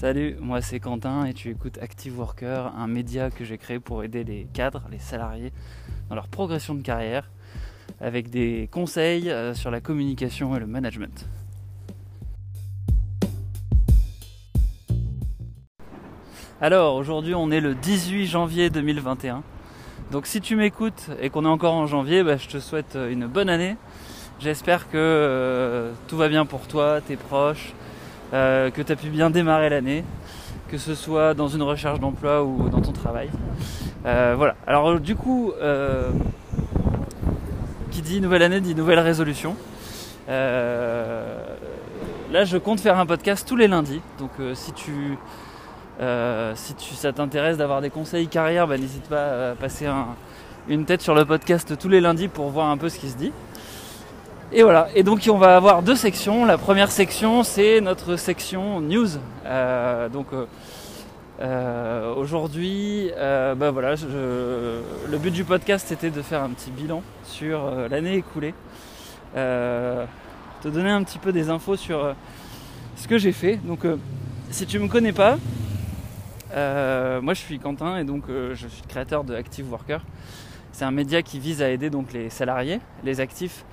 Salut, moi c'est Quentin et tu écoutes Active Worker, un média que j'ai créé pour aider les cadres, les salariés dans leur progression de carrière avec des conseils euh, sur la communication et le management. Alors aujourd'hui on est le 18 janvier 2021. Donc si tu m'écoutes et qu'on est encore en janvier, bah, je te souhaite euh, une bonne année. J'espère que euh, tout va bien pour toi, tes proches, euh, que tu as pu bien démarrer l'année, que ce soit dans une recherche d'emploi ou dans ton travail. voilà. Alors du coup, qui dit nouvelle année dit nouvelle résolution. là je compte faire un podcast tous les lundis. Donc si tu euh, si tu, ça t'intéresse d'avoir des conseils carrière, bah, n'hésite pas à passer une tête sur le podcast tous les lundis pour voir un peu ce qui se dit. Et voilà, et donc on va avoir deux sections. La première section, c'est notre section news. Euh, donc euh, aujourd'hui, bah voilà, le but du podcast c'était de faire un petit bilan sur l'année écoulée, te donner un petit peu des infos sur ce que j'ai fait. Donc si tu me connais pas, euh, moi je suis Quentin et donc euh, je suis créateur de Active Worker. C'est un média qui vise à aider donc les salariés, les actifs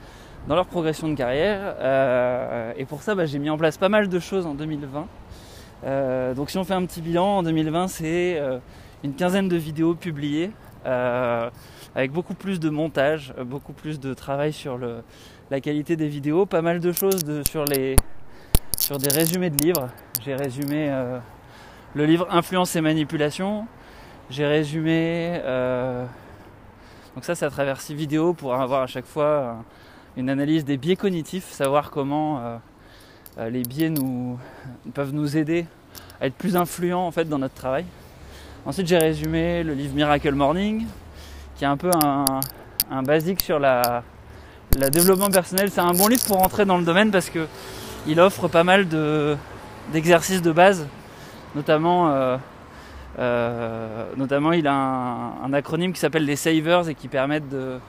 dans leur progression de carrière. Euh, et pour ça bah, j'ai mis en place pas mal de choses en 2020. donc si on fait un petit bilan, en 2020 c'est une quinzaine de vidéos publiées avec beaucoup plus de montage, beaucoup plus de travail sur la qualité des vidéos, pas mal de choses sur, les, sur des résumés de livres. J'ai résumé le livre Influence et manipulation. J'ai résumé. Euh, donc ça, c'est à travers six vidéos pour avoir à chaque fois une analyse des biais cognitifs, savoir comment euh, euh, les biais nous, peuvent nous aider à être plus influents en fait dans notre travail. Ensuite, j'ai résumé le livre Miracle Morning, qui est un peu un, basique sur la, développement personnel. C'est un bon livre pour rentrer dans le domaine parce que il offre pas mal d'exercices de base Notamment, euh, notamment il a un, acronyme qui s'appelle les savers et qui permettent de,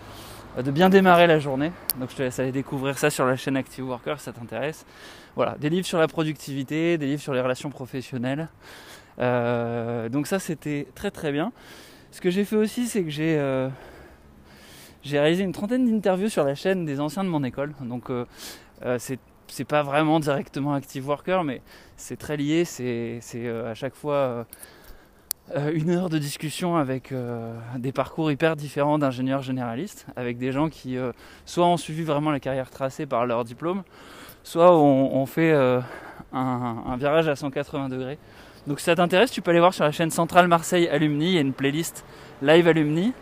bien démarrer la journée. Donc je te laisse aller découvrir ça sur la chaîne Active Worker si ça t'intéresse. Voilà, des livres sur la productivité, des livres sur les relations professionnelles. Euh, donc ça c'était très très bien. Ce que j'ai fait aussi c'est que j'ai j'ai réalisé une trentaine d'interviews sur la chaîne des anciens de mon école. Donc c'est c'est pas vraiment directement Active Worker, mais c'est très lié. C'est euh, à chaque fois euh, euh, une heure de discussion avec des parcours hyper différents d'ingénieurs généralistes, avec des gens qui soit ont suivi vraiment la carrière tracée par leur diplôme, soit ont, fait un, virage à 180 degrés. Donc si ça t'intéresse, tu peux aller voir sur la chaîne Centrale Marseille Alumni, il y a une playlist Live Alumni.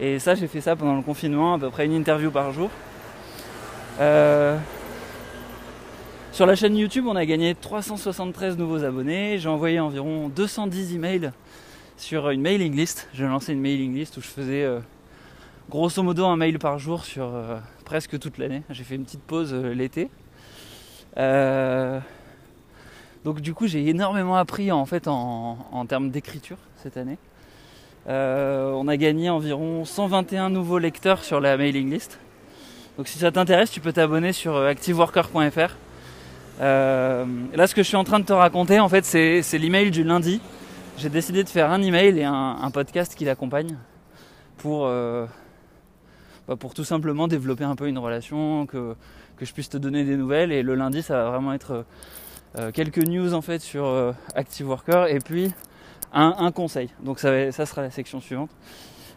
Et ça, j'ai fait ça pendant le confinement, à peu près une interview par jour. Sur la chaîne YouTube, on a gagné 373 nouveaux abonnés. J'ai envoyé environ 210 emails sur une mailing list. J'ai lancé une mailing list où je faisais euh, grosso modo un mail par jour sur euh, presque toute l'année. J'ai fait une petite pause euh, l'été. donc du coup, j'ai énormément appris en fait en, en termes d'écriture cette année. on a gagné environ 121 nouveaux lecteurs sur la mailing list. Donc si ça t'intéresse, tu peux t'abonner sur activeworker.fr. Euh, là, ce que je suis en train de te raconter, en fait, c'est l'email du lundi. J'ai décidé de faire un email et un, podcast qui l'accompagne pour, euh, bah, pour tout simplement développer un peu une relation, que, je puisse te donner des nouvelles. Et le lundi, ça va vraiment être euh, quelques news en fait sur Active Worker et puis un, conseil. Donc ça, sera la section suivante.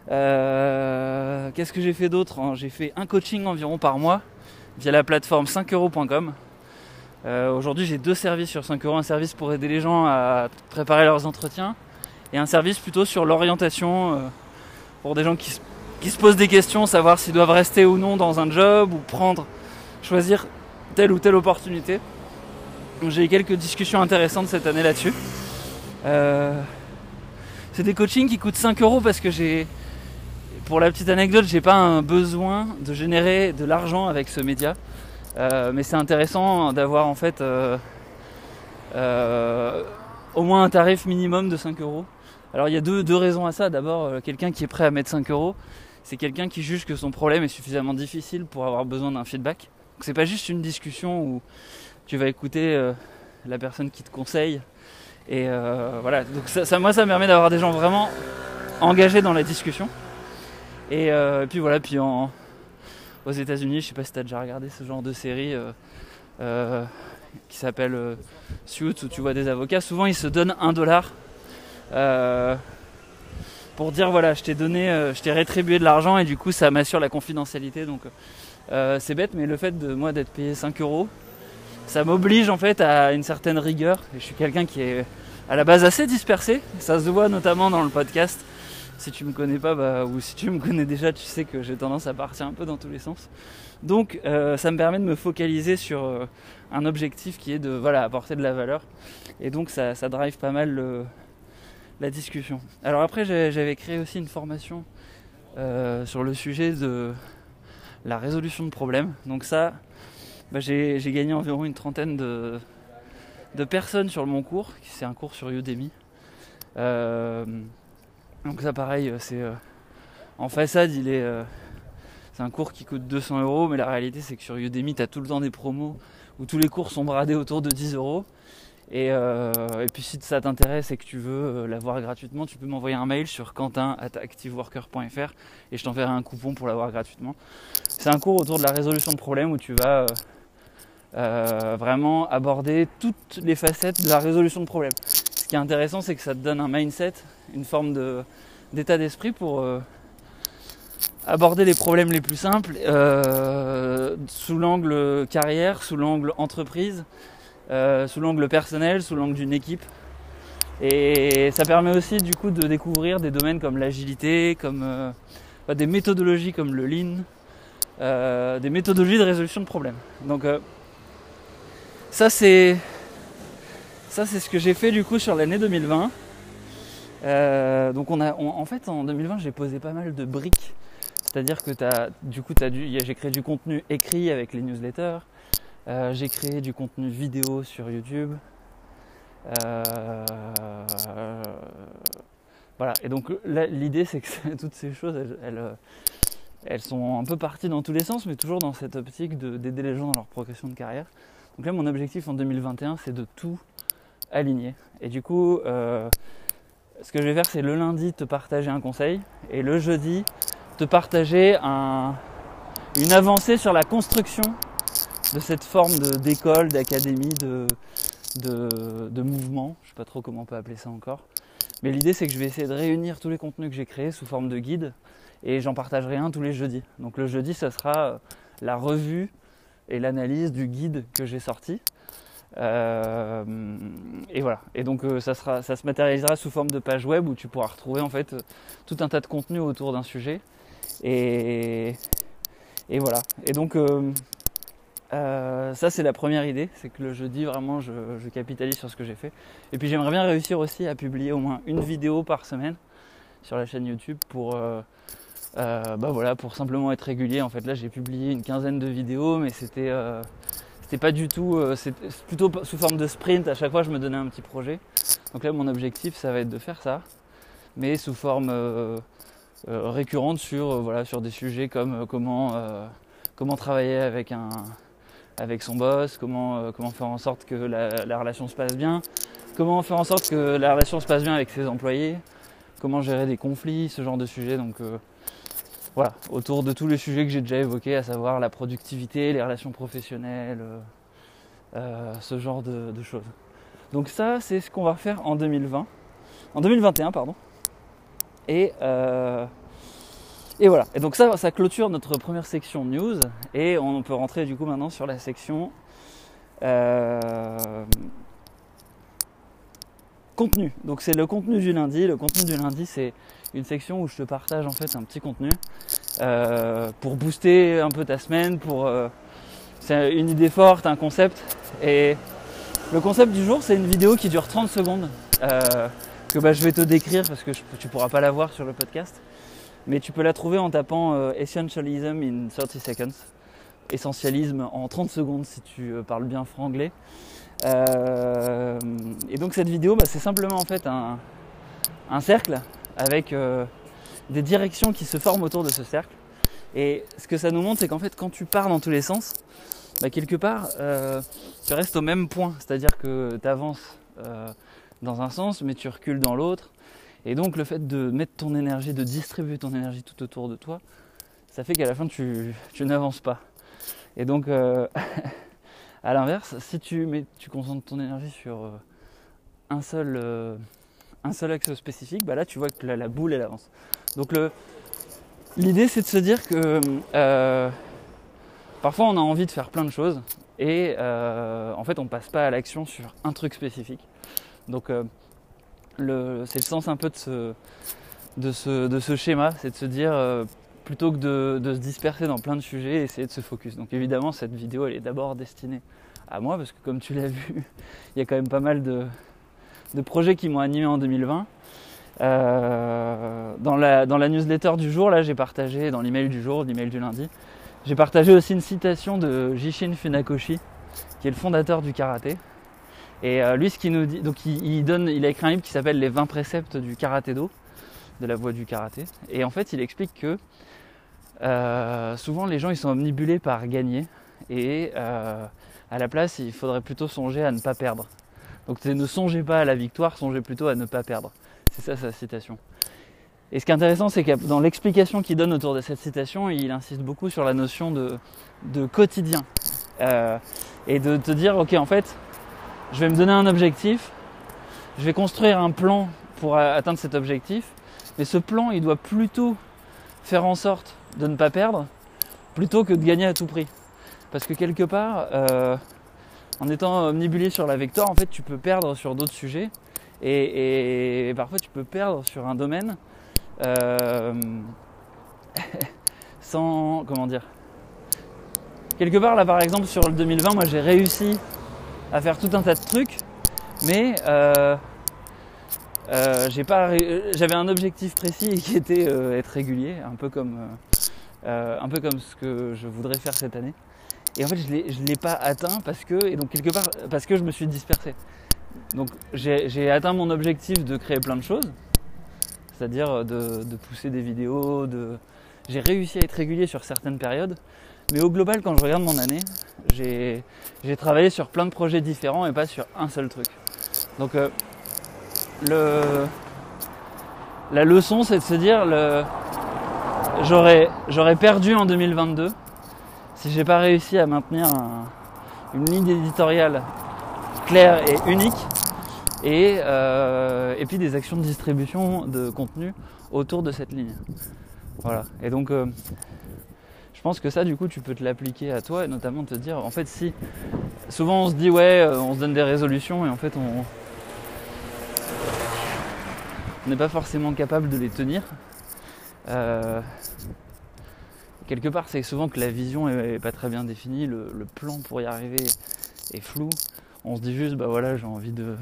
Qu'est-ce que j'ai fait d'autre J'ai fait un coaching environ par mois via la plateforme 5euros.com. Euh, aujourd'hui, j'ai deux services sur 5 euros. Un service pour aider les gens à préparer leurs entretiens et un service plutôt sur l'orientation euh, pour des gens qui, se posent des questions, savoir s'ils doivent rester ou non dans un job ou prendre, choisir telle ou telle opportunité. J'ai eu quelques discussions intéressantes cette année là-dessus. Euh, c'est des coachings qui coûtent 5 euros parce que j'ai, pour la petite anecdote, j'ai pas un besoin de générer de l'argent avec ce média. Euh, mais c'est intéressant d'avoir en fait euh, euh, au moins un tarif minimum de 5 euros. Alors il y a deux, deux raisons à ça. D'abord, quelqu'un qui est prêt à mettre 5 euros, c'est quelqu'un qui juge que son problème est suffisamment difficile pour avoir besoin d'un feedback. Donc c'est pas juste une discussion où tu vas écouter la personne qui te conseille Et voilà, donc ça, moi ça me permet d'avoir des gens vraiment engagés dans la discussion. Et, puis voilà, puis en, aux États-Unis, je sais pas si tu as déjà regardé ce genre de série qui s'appelle Suits où tu vois des avocats, souvent ils se donnent un dollar pour dire voilà, je t'ai donné, euh, je t'ai rétribué de l'argent et du coup ça m'assure la confidentialité. Donc euh, c'est bête, mais le fait de moi d'être payé 5 euros, ça m'oblige en fait à une certaine rigueur. Et je suis quelqu'un qui est à la base assez dispersé. Ça se voit notamment dans le podcast. Si tu me connais pas, bah, ou si tu me connais déjà, tu sais que j'ai tendance à partir un peu dans tous les sens. Donc euh, ça me permet de me focaliser sur un objectif qui est de voilà apporter de la valeur. Et donc ça, ça drive pas mal la discussion. Alors après, j'avais créé aussi une formation euh, sur le sujet de la résolution de problèmes. Donc ça, bah, j'ai gagné environ une trentaine de, personnes sur mon cours. C'est un cours sur Udemy. Euh, donc ça, pareil, c'est euh, en façade, il est c'est un cours qui coûte 200 euros, mais la réalité c'est que sur Udemy, tu as tout le temps des promos où tous les cours sont bradés autour de 10 euros. Euh, et, puis si ça t'intéresse et que tu veux euh, l'avoir gratuitement, tu peux m'envoyer un mail sur quentin.activeworker.fr et je t'enverrai un coupon pour l'avoir gratuitement. C'est un cours autour de la résolution de problèmes où tu vas euh, vraiment aborder toutes les facettes de la résolution de problèmes. Qui est intéressant, c'est que ça te donne un mindset, une forme d'état d'esprit pour aborder les problèmes les plus simples sous l'angle carrière, sous l'angle entreprise, euh, sous l'angle personnel, sous l'angle d'une équipe. Et ça permet aussi du coup de découvrir des domaines comme l'agilité, comme euh, des méthodologies comme le lean, euh, des méthodologies de résolution de problèmes. Donc ça c'est ça c'est ce que j'ai fait du coup sur l'année 2020. donc on a en fait en 2020 j'ai posé pas mal de briques. C'est-à-dire que du coup j'ai créé du contenu écrit avec les newsletters, euh, j'ai créé du contenu vidéo sur YouTube. Euh, voilà, et donc l'idée c'est que toutes ces choses, elles, elles, sont un peu parties dans tous les sens, mais toujours dans cette optique d'aider les gens dans leur progression de carrière. Donc là, mon objectif en 2021, c'est de tout aligner. Et du coup, euh, ce que je vais faire, c'est le lundi te partager un conseil et le jeudi te partager un, une avancée sur la construction de cette forme d'école, d'académie, de, de, mouvement. Je ne sais pas trop comment on peut appeler ça encore. Mais l'idée, c'est que je vais essayer de réunir tous les contenus que j'ai créés sous forme de guide et j'en partagerai un tous les jeudis. Donc le jeudi, ça sera euh, la revue et l'analyse du guide que j'ai sorti. Euh, et voilà. Et donc euh, ça, se matérialisera sous forme de page web où tu pourras retrouver en fait tout un tas de contenus autour d'un sujet. Et, voilà. Et donc euh, ça c'est la première idée, c'est que le jeudi vraiment je, capitalise sur ce que j'ai fait. Et puis j'aimerais bien réussir aussi à publier au moins une vidéo par semaine sur la chaîne YouTube pour, euh, euh, bah voilà, pour simplement être régulier. En fait là j'ai publié une quinzaine de vidéos mais c'était pas du tout, c'est plutôt sous forme de sprint, à chaque fois je me donnais un petit projet. Donc là mon objectif ça va être de faire ça, mais sous forme récurrente sur, voilà, sur des sujets comme comment, comment travailler avec un, avec son boss, comment, euh, comment faire en sorte que la, relation se passe bien, comment faire en sorte que la relation se passe bien avec ses employés, comment gérer des conflits, ce genre de sujet. Donc euh, voilà, autour de tous les sujets que j'ai déjà évoqués, à savoir la productivité, les relations professionnelles, euh, ce genre de, choses. Donc ça, c'est ce qu'on va faire en 2020, en 2021 pardon. Et et voilà. Et donc ça, ça clôture notre première section news. Et on peut rentrer du coup maintenant sur la section euh, contenu. Donc c'est le contenu du lundi. Le contenu du lundi, c'est une section où je te partage en fait un petit contenu euh, pour booster un peu ta semaine. Pour euh, c'est une idée forte, un concept. Et le concept du jour, c'est une vidéo qui dure 30 secondes que bah, je vais te décrire parce que tu pourras pas la voir sur le podcast. Mais tu peux la trouver en tapant euh, Essentialism in 30 seconds. Essentialisme en 30 secondes si tu euh, parles bien franglais. Euh, et donc cette vidéo, bah, c'est simplement en fait un, cercle avec des directions qui se forment autour de ce cercle. Et ce que ça nous montre, c'est qu'en fait, quand tu pars dans tous les sens, bah, quelque part, tu restes au même point. C'est-à-dire que tu avances dans un sens, mais tu recules dans l'autre. Et donc le fait de mettre ton énergie, de distribuer ton énergie tout autour de toi, ça fait qu'à la fin tu, n'avances pas. Et donc euh, à l'inverse, si tu, mets, tu concentres ton énergie sur euh, un, seul, euh, un seul axe spécifique, bah là tu vois que la, boule elle avance. Donc l'idée c'est de se dire que parfois on a envie de faire plein de choses et en fait on passe pas à l'action sur un truc spécifique. Donc c'est le sens un peu de ce, de ce, de ce schéma, c'est de se dire euh, plutôt que de, se disperser dans plein de sujets, essayer de se focus. Donc évidemment cette vidéo elle est d'abord destinée à moi parce que comme tu l'as vu, il y a quand même pas mal de, projets qui m'ont animé en 2020. Euh, dans, la, newsletter du jour, là j'ai partagé, dans l'email du jour, l'email du lundi, j'ai partagé aussi une citation de Jishin Funakoshi, qui est le fondateur du karaté, et euh, lui, ce qu'il nous dit, donc il, donne, il a écrit un livre qui s'appelle Les 20 préceptes du karaté do, de la voie du karaté. Et en fait, il explique que euh, souvent les gens ils sont omnibulés par gagner et à la place, il faudrait plutôt songer à ne pas perdre. Donc ne songez pas à la victoire, songez plutôt à ne pas perdre. C'est ça sa citation. Et ce qui est intéressant, c'est que dans l'explication qu'il donne autour de cette citation, il insiste beaucoup sur la notion de, quotidien. et de te dire, ok, en fait, je vais me donner un objectif, je vais construire un plan pour atteindre cet objectif, mais ce plan, il doit plutôt faire en sorte de ne pas perdre, plutôt que de gagner à tout prix. Parce que quelque part, euh, en étant omnibulé sur la victoire, en fait, tu peux perdre sur d'autres sujets, et, parfois tu peux perdre sur un domaine euh, sans, comment dire, quelque part là par exemple sur le 2020, moi j'ai réussi à faire tout un tas de trucs, mais euh, euh, j'avais un objectif précis qui était être régulier, un peu comme ce que je voudrais faire cette année. Et en fait, je ne l'ai pas atteint parce que, et donc quelque part, parce que je me suis dispersé. Donc j'ai atteint mon objectif de créer plein de choses, c'est-à-dire de, de, pousser des vidéos, de... j'ai réussi à être régulier sur certaines périodes, mais au global, quand je regarde mon année, j'ai travaillé sur plein de projets différents et pas sur un seul truc. Donc euh, le, la leçon, c'est de se dire, j'aurais perdu en 2022 si j'ai pas réussi à maintenir une ligne éditoriale claire et unique et, euh, et puis des actions de distribution de contenu autour de cette ligne. Voilà. Et donc euh, je pense que ça, du coup, tu peux te l'appliquer à toi et notamment te dire, en fait, si souvent on se dit, ouais, euh, on se donne des résolutions et en fait, on n'est pas forcément capable de les tenir. Quelque part, c'est souvent que la vision est, pas très bien définie, le, plan pour y arriver est flou. On se dit juste, bah voilà, j'ai envie de,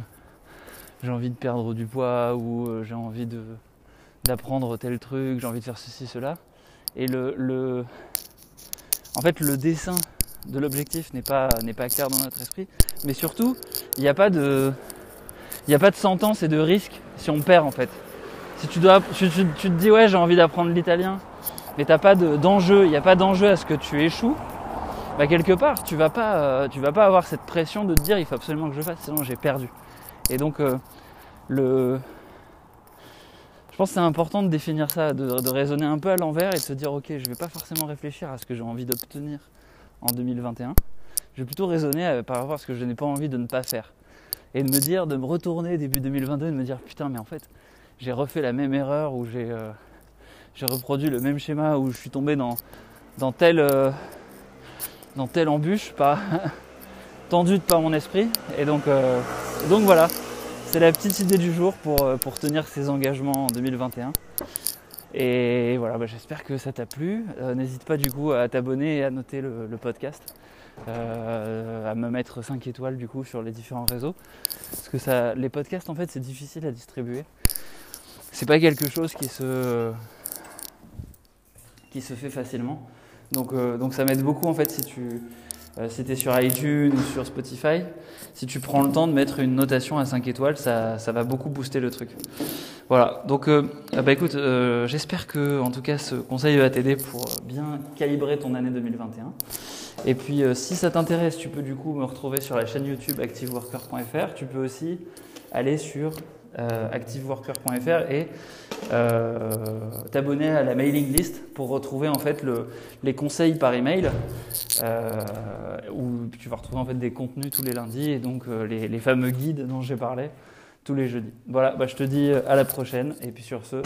j'ai envie de perdre du poids ou euh, j'ai envie de d'apprendre tel truc, j'ai envie de faire ceci, cela. Et le, le, en fait, le dessin de l'objectif n'est pas, n'est pas clair dans notre esprit. Mais surtout, il n'y a pas de, il a pas de sentence et de risque si on perd en fait. Si tu dois, tu, te dis ouais j'ai envie d'apprendre l'italien, mais t'as pas d'enjeu, il n'y a pas d'enjeu à ce que tu échoues, bah quelque part tu vas pas, euh, tu vas pas avoir cette pression de te dire il faut absolument que je fasse, sinon j'ai perdu. Et donc euh, le, je pense que c'est important de définir ça, de, raisonner un peu à l'envers et de se dire ok, je vais pas forcément réfléchir à ce que j'ai envie d'obtenir en 2021. Je vais plutôt raisonner par rapport à ce que je n'ai pas envie de ne pas faire. Et de me dire, de me retourner début 2022 et de me dire putain, mais en fait, j'ai refait la même erreur ou euh, j'ai reproduit le même schéma où je suis tombé dans, dans, telle, euh, dans telle embûche, pas tendu par mon esprit. Et donc, euh, donc voilà, c'est la petite idée du jour pour, euh, pour tenir ses engagements en 2021. Et voilà, bah, j'espère que ça t'a plu. N'hésite pas du coup à t'abonner et à noter le, podcast. À me mettre 5 étoiles du coup sur les différents réseaux. Parce que ça, les podcasts en fait c'est difficile à distribuer. C'est pas quelque chose qui se, qui se fait facilement. Donc, donc ça m'aide beaucoup en fait si tu, euh, es sur iTunes ou sur Spotify, si tu prends le temps de mettre une notation à 5 étoiles, ça, ça va beaucoup booster le truc. Voilà, donc euh, ah bah écoute, euh, j'espère que en tout cas ce conseil va t'aider pour bien calibrer ton année 2021. Et puis si ça t'intéresse, tu peux du coup me retrouver sur la chaîne YouTube activeworker.fr. Tu peux aussi aller sur activeworker.fr et euh, t'abonner à la mailing list pour retrouver en fait le, les conseils par email euh, où tu vas retrouver en fait des contenus tous les lundis et donc euh, les, les, fameux guides dont j'ai parlé tous les jeudis. Voilà, bah, je te dis à la prochaine et puis sur ce,